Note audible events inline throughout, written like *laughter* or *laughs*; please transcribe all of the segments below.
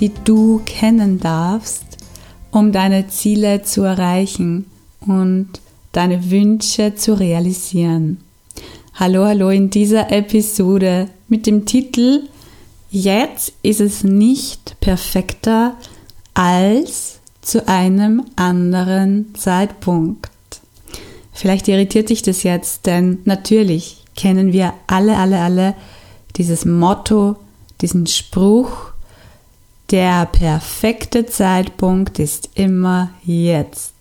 die du kennen darfst, um deine Ziele zu erreichen und deine Wünsche zu realisieren. Hallo, hallo in dieser Episode mit dem Titel Jetzt ist es nicht perfekter als zu einem anderen Zeitpunkt. Vielleicht irritiert dich das jetzt, denn natürlich kennen wir alle, alle, alle dieses Motto, diesen Spruch, der perfekte Zeitpunkt ist immer jetzt.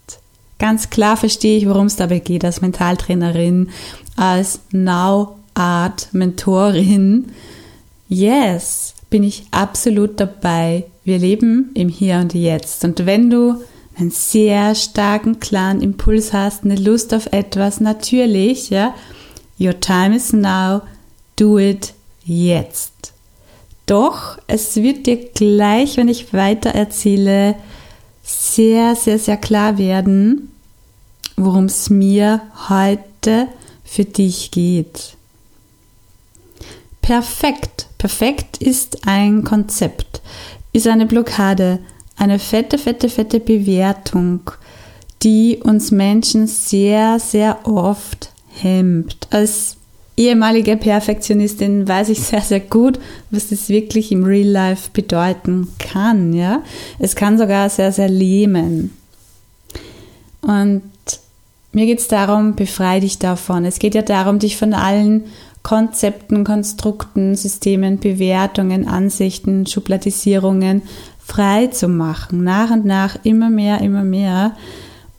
Ganz klar verstehe ich, worum es dabei geht als Mentaltrainerin, als Now Art Mentorin. Yes, bin ich absolut dabei. Wir leben im Hier und Jetzt. Und wenn du einen sehr starken, klaren Impuls hast, eine Lust auf etwas, natürlich, ja, your time is now, do it jetzt. Doch es wird dir gleich, wenn ich weiter erzähle, sehr, sehr, sehr klar werden, worum es mir heute für dich geht. Perfekt. Perfekt ist ein Konzept, ist eine Blockade, eine fette, fette, fette Bewertung, die uns Menschen sehr, sehr oft hemmt. Als ehemalige Perfektionistin weiß ich sehr, sehr gut, was das wirklich im Real Life bedeuten kann. Ja? Es kann sogar sehr, sehr lähmen. Und mir geht es darum, befreie dich davon. Es geht ja darum, dich von allen Konzepten, Konstrukten, Systemen, Bewertungen, Ansichten, Schubladisierungen frei zu machen. Nach und nach immer mehr, immer mehr,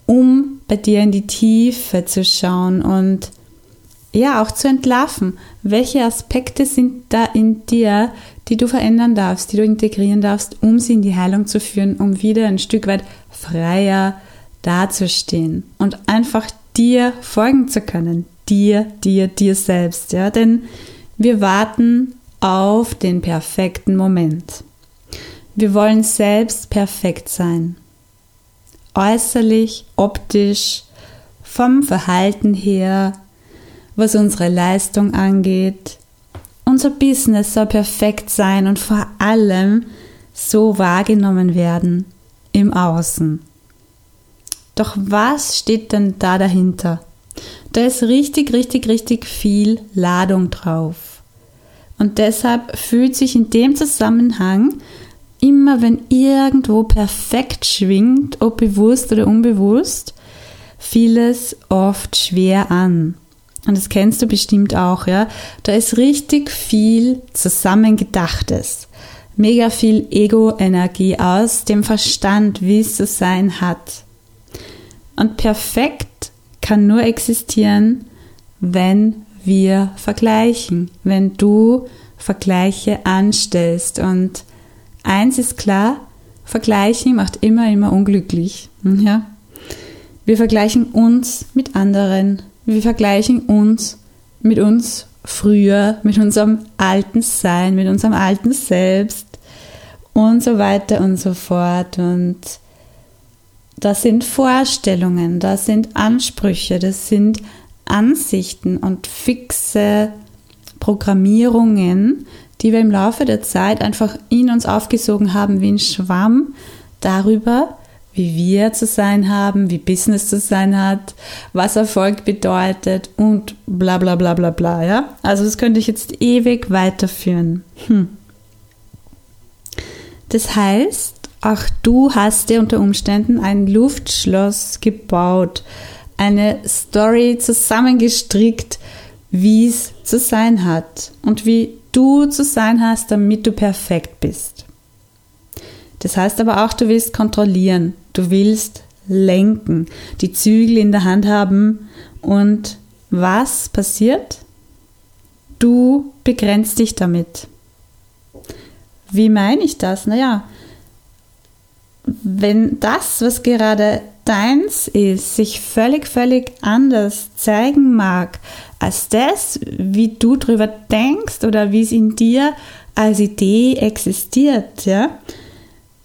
um bei dir in die Tiefe zu schauen und ja auch zu entlarven. Welche Aspekte sind da in dir, die du verändern darfst, die du integrieren darfst, um sie in die Heilung zu führen, um wieder ein Stück weit freier dazustehen und einfach dir folgen zu können, dir, dir, dir selbst, ja, denn wir warten auf den perfekten Moment. Wir wollen selbst perfekt sein. Äußerlich, optisch, vom Verhalten her, was unsere Leistung angeht. Unser Business soll perfekt sein und vor allem so wahrgenommen werden im Außen. Doch was steht denn da dahinter? Da ist richtig, richtig, richtig viel Ladung drauf. Und deshalb fühlt sich in dem Zusammenhang immer, wenn irgendwo perfekt schwingt, ob bewusst oder unbewusst, vieles oft schwer an. Und das kennst du bestimmt auch, ja. Da ist richtig viel zusammengedachtes. Mega viel Ego-Energie aus dem Verstand, wie es zu sein hat. Und perfekt kann nur existieren, wenn wir vergleichen, wenn du Vergleiche anstellst. Und eins ist klar, Vergleichen macht immer, immer unglücklich. Ja? Wir vergleichen uns mit anderen, wir vergleichen uns mit uns früher, mit unserem alten Sein, mit unserem alten Selbst und so weiter und so fort. Und das sind Vorstellungen, das sind Ansprüche, das sind Ansichten und fixe Programmierungen, die wir im Laufe der Zeit einfach in uns aufgesogen haben wie ein Schwamm darüber, wie wir zu sein haben, wie Business zu sein hat, was Erfolg bedeutet und bla bla bla bla bla, ja? Also das könnte ich jetzt ewig weiterführen. Hm. Das heißt, auch du hast dir unter Umständen ein Luftschloss gebaut, eine Story zusammengestrickt, wie es zu sein hat und wie du zu sein hast, damit du perfekt bist. Das heißt aber auch, du willst kontrollieren, Du willst lenken, die Zügel in der Hand haben und was passiert? Du begrenzt dich damit. Wie meine ich das? Naja, wenn das, was gerade deins ist, sich völlig, völlig anders zeigen mag als das, wie du drüber denkst oder wie es in dir als Idee existiert, ja,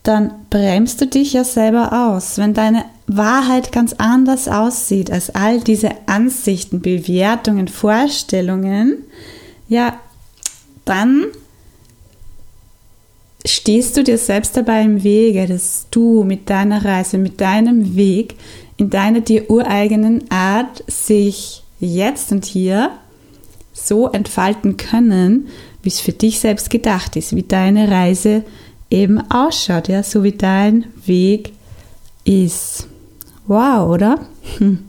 dann bremst du dich ja selber aus. Wenn deine Wahrheit ganz anders aussieht als all diese Ansichten, Bewertungen, Vorstellungen, ja, dann stehst du dir selbst dabei im Wege, dass du mit deiner Reise, mit deinem Weg, in deiner dir ureigenen Art sich jetzt und hier so entfalten können, wie es für dich selbst gedacht ist, wie deine Reise eben ausschaut, ja, so wie dein Weg ist. Wow, oder? Hm.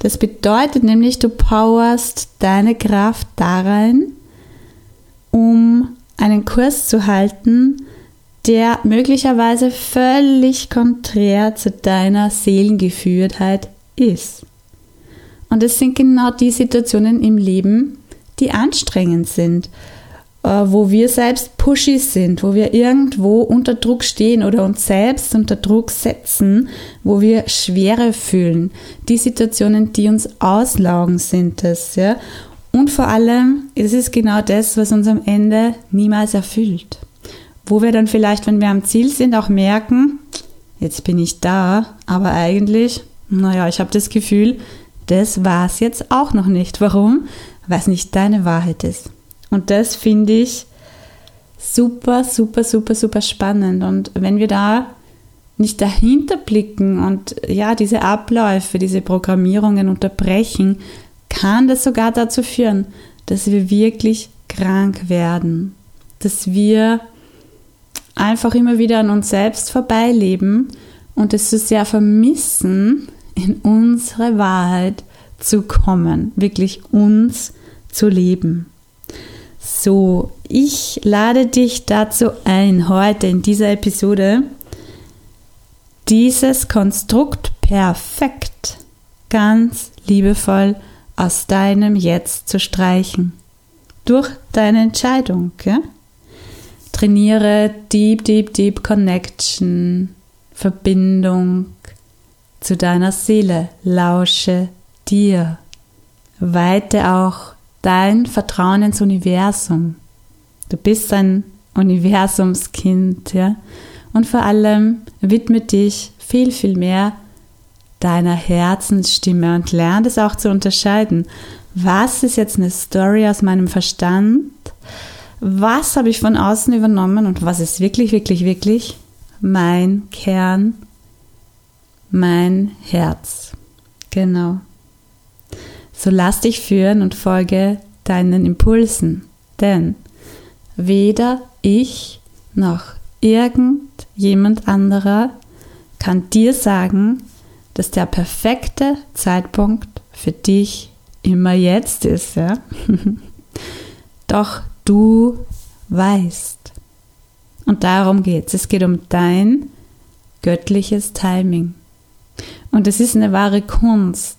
Das bedeutet nämlich, du powerst deine Kraft darein, um einen Kurs zu halten, der möglicherweise völlig konträr zu deiner Seelengeführtheit ist. Und es sind genau die Situationen im Leben, die anstrengend sind, wo wir selbst pushy sind, wo wir irgendwo unter Druck stehen oder uns selbst unter Druck setzen, wo wir Schwere fühlen. Die Situationen, die uns auslaugen, sind es. Ja? Und vor allem ist es genau das, was uns am Ende niemals erfüllt. Wo wir dann vielleicht, wenn wir am Ziel sind, auch merken, jetzt bin ich da, aber eigentlich, naja, ich habe das Gefühl, das war es jetzt auch noch nicht. Warum? Weil es nicht deine Wahrheit ist. Und das finde ich super, super, super, super spannend. Und wenn wir da nicht dahinter blicken und ja, diese Abläufe, diese Programmierungen unterbrechen, kann das sogar dazu führen, dass wir wirklich krank werden, dass wir einfach immer wieder an uns selbst vorbeileben und es so sehr vermissen, in unsere Wahrheit zu kommen, wirklich uns zu leben. So, ich lade dich dazu ein, heute in dieser Episode dieses Konstrukt perfekt, ganz liebevoll aus deinem Jetzt zu streichen. Durch deine Entscheidung. Ja? Trainiere Deep, Deep, Deep Connection, Verbindung zu deiner Seele. Lausche dir. Weite auch dein Vertrauen ins Universum. Du bist ein Universumskind, ja. Und vor allem widme dich viel, viel mehr deiner Herzensstimme und lerne es auch zu unterscheiden. Was ist jetzt eine Story aus meinem Verstand? Was habe ich von außen übernommen und was ist wirklich, wirklich, wirklich mein Kern, mein Herz? Genau. So lass dich führen und folge deinen Impulsen, denn weder ich noch irgendjemand anderer kann dir sagen, dass der perfekte Zeitpunkt für dich immer jetzt ist. Ja? *laughs* Doch du weißt. Und darum geht es. Es geht um dein göttliches Timing. Und es ist eine wahre Kunst,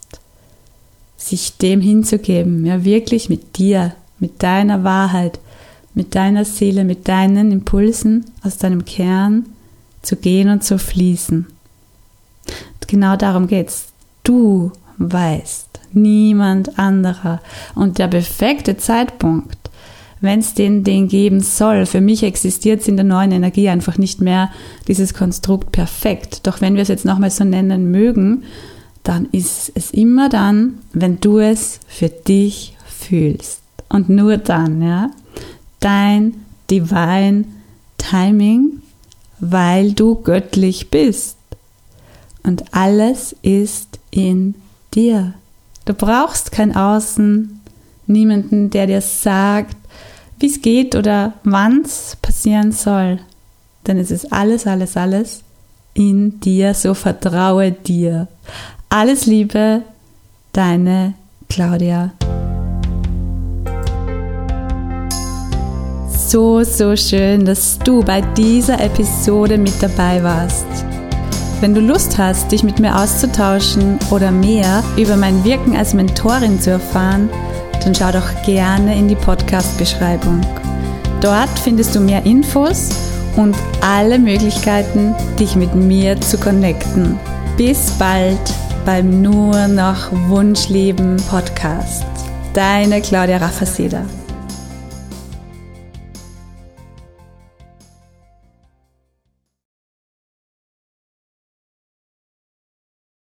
sich dem hinzugeben, ja wirklich mit dir, mit deiner Wahrheit, mit deiner Seele, mit deinen Impulsen aus deinem Kern zu gehen und zu fließen genau darum geht's. Du weißt, niemand anderer. Und der perfekte Zeitpunkt, wenn es den, den geben soll, für mich existiert es in der neuen Energie einfach nicht mehr dieses Konstrukt perfekt. Doch wenn wir es jetzt nochmal so nennen mögen, dann ist es immer dann, wenn du es für dich fühlst. Und nur dann, ja. Dein Divine Timing, weil du göttlich bist. Und alles ist in dir. Du brauchst kein Außen, niemanden, der dir sagt, wie es geht oder wann es passieren soll. Denn es ist alles, alles, alles in dir, so vertraue dir. Alles Liebe, deine Claudia. So, so schön, dass du bei dieser Episode mit dabei warst. Wenn du Lust hast, dich mit mir auszutauschen oder mehr über mein Wirken als Mentorin zu erfahren, dann schau doch gerne in die Podcast-Beschreibung. Dort findest du mehr Infos und alle Möglichkeiten, dich mit mir zu connecten. Bis bald beim Nur noch Wunschleben Podcast. Deine Claudia Raffaseda.